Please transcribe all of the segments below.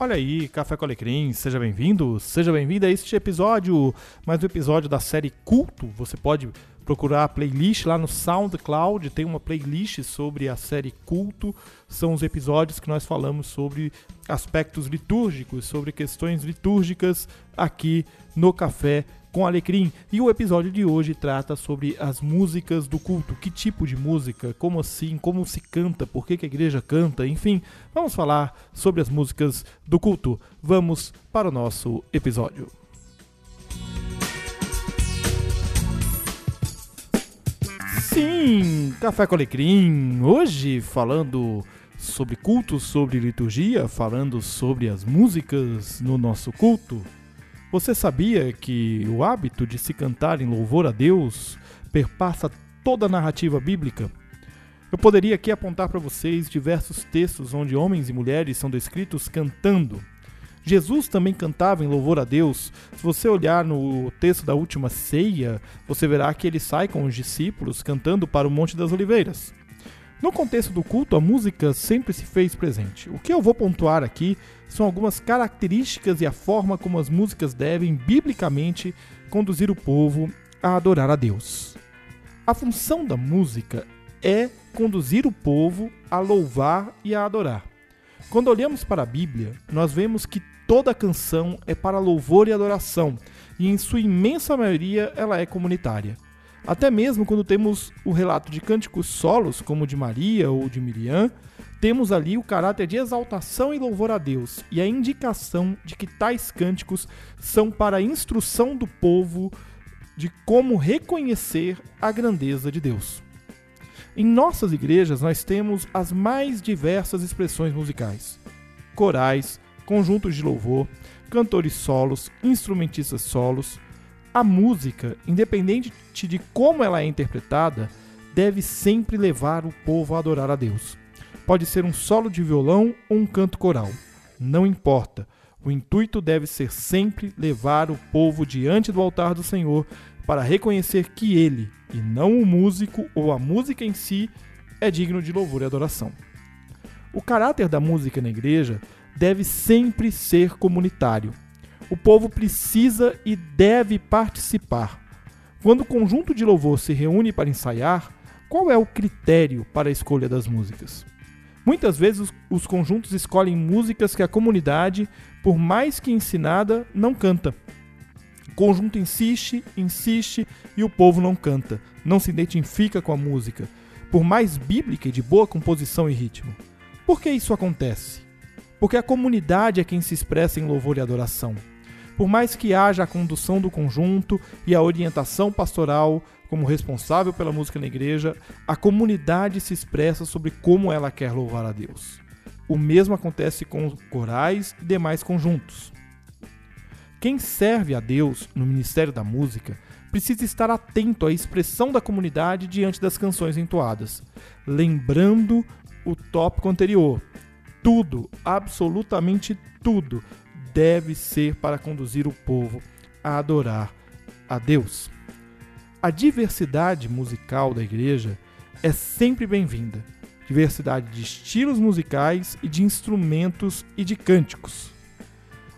Olha aí, Café com Alecrim, seja bem-vindo, seja bem-vinda a este episódio, mais um episódio da série Culto. Você pode procurar a playlist lá no SoundCloud, tem uma playlist sobre a série Culto. São os episódios que nós falamos sobre aspectos litúrgicos, sobre questões litúrgicas aqui no Café com Alecrim. E o episódio de hoje trata sobre as músicas do culto. Que tipo de música? Como assim? Como se canta? Por que, que a igreja canta? Enfim, vamos falar sobre as músicas do culto. Vamos para o nosso episódio. Sim, Café com Alecrim. Hoje falando sobre culto, sobre liturgia, falando sobre as músicas no nosso culto. Você sabia que o hábito de se cantar em louvor a Deus perpassa toda a narrativa bíblica? Eu poderia aqui apontar para vocês diversos textos onde homens e mulheres são descritos cantando. Jesus também cantava em louvor a Deus. Se você olhar no texto da última ceia, você verá que ele sai com os discípulos cantando para o Monte das Oliveiras. No contexto do culto, a música sempre se fez presente. O que eu vou pontuar aqui são algumas características e a forma como as músicas devem, biblicamente, conduzir o povo a adorar a Deus. A função da música é conduzir o povo a louvar e a adorar. Quando olhamos para a Bíblia, nós vemos que toda canção é para louvor e adoração, e em sua imensa maioria ela é comunitária. Até mesmo quando temos o relato de cânticos solos, como o de Maria ou de Miriam, temos ali o caráter de exaltação e louvor a Deus e a indicação de que tais cânticos são para a instrução do povo de como reconhecer a grandeza de Deus. Em nossas igrejas, nós temos as mais diversas expressões musicais: corais, conjuntos de louvor, cantores solos, instrumentistas solos, a música, independente de como ela é interpretada, deve sempre levar o povo a adorar a Deus. Pode ser um solo de violão ou um canto coral, não importa. O intuito deve ser sempre levar o povo diante do altar do Senhor para reconhecer que ele, e não o músico ou a música em si, é digno de louvor e adoração. O caráter da música na igreja deve sempre ser comunitário, o povo precisa e deve participar. Quando o conjunto de louvor se reúne para ensaiar, qual é o critério para a escolha das músicas? Muitas vezes os, os conjuntos escolhem músicas que a comunidade, por mais que ensinada, não canta. O conjunto insiste, insiste e o povo não canta, não se identifica com a música, por mais bíblica e de boa composição e ritmo. Por que isso acontece? Porque a comunidade é quem se expressa em louvor e adoração. Por mais que haja a condução do conjunto e a orientação pastoral como responsável pela música na igreja, a comunidade se expressa sobre como ela quer louvar a Deus. O mesmo acontece com corais e demais conjuntos. Quem serve a Deus no ministério da música precisa estar atento à expressão da comunidade diante das canções entoadas, lembrando o tópico anterior. Tudo, absolutamente tudo, deve ser para conduzir o povo a adorar a Deus. A diversidade musical da igreja é sempre bem-vinda. Diversidade de estilos musicais e de instrumentos e de cânticos.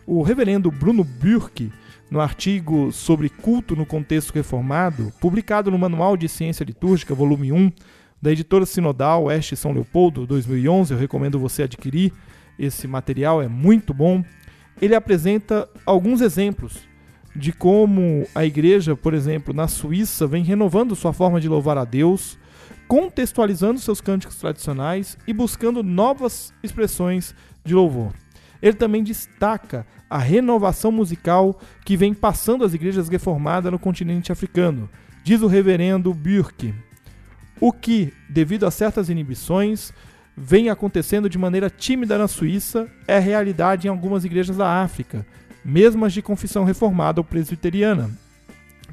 O reverendo Bruno Burke, no artigo sobre culto no contexto reformado, publicado no Manual de Ciência Litúrgica, volume 1, da editora Sinodal Oeste São Leopoldo, 2011, eu recomendo você adquirir esse material, é muito bom ele apresenta alguns exemplos de como a igreja, por exemplo, na Suíça, vem renovando sua forma de louvar a Deus, contextualizando seus cânticos tradicionais e buscando novas expressões de louvor. Ele também destaca a renovação musical que vem passando as igrejas reformadas no continente africano, diz o reverendo Burke. O que, devido a certas inibições, vem acontecendo de maneira tímida na Suíça é realidade em algumas igrejas da África, mesmo as de confissão reformada ou presbiteriana.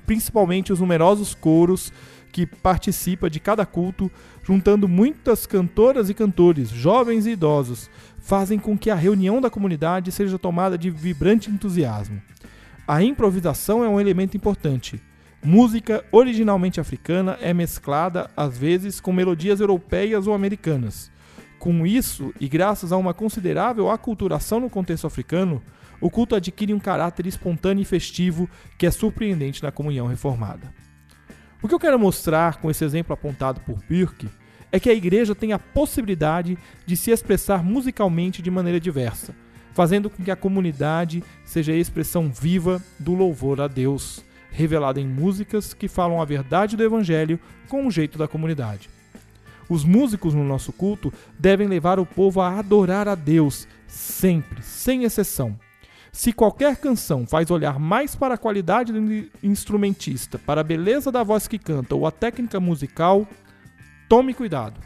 Principalmente os numerosos coros que participa de cada culto, juntando muitas cantoras e cantores, jovens e idosos, fazem com que a reunião da comunidade seja tomada de vibrante entusiasmo. A improvisação é um elemento importante. Música originalmente africana é mesclada, às vezes, com melodias europeias ou americanas Com isso, e graças a uma considerável aculturação no contexto africano, o culto adquire um caráter espontâneo e festivo que é surpreendente na comunhão reformada. O que eu quero mostrar com esse exemplo apontado por Burke é que a igreja tem a possibilidade de se expressar musicalmente de maneira diversa, fazendo com que a comunidade seja a expressão viva do louvor a Deus, revelado em músicas que falam a verdade do Evangelho com o jeito da comunidade. Os músicos no nosso culto devem levar o povo a adorar a Deus, sempre, sem exceção. Se qualquer canção faz olhar mais para a qualidade do instrumentista, para a beleza da voz que canta ou a técnica musical, tome cuidado.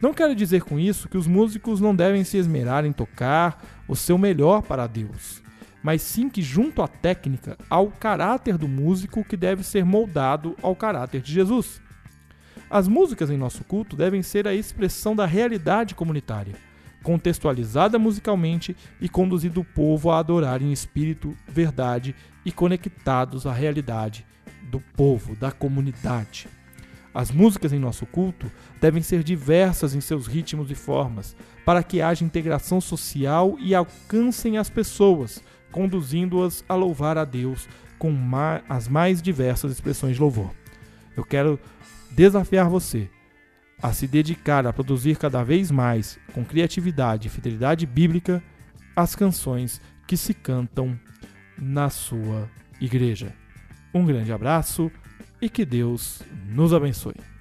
Não quero dizer com isso que os músicos não devem se esmerar em tocar o seu melhor para Deus, mas sim que, junto à técnica, há o caráter do músico que deve ser moldado ao caráter de Jesus. As músicas em nosso culto devem ser a expressão da realidade comunitária, contextualizada musicalmente e conduzindo o povo a adorar em espírito, verdade e conectados à realidade do povo, da comunidade. As músicas em nosso culto devem ser diversas em seus ritmos e formas, para que haja integração social e alcancem as pessoas, conduzindo-as a louvar a Deus com as mais diversas expressões de louvor. Eu quero desafiar você a se dedicar a produzir cada vez mais, com criatividade e fidelidade bíblica, as canções que se cantam na sua igreja. Um grande abraço e que Deus nos abençoe.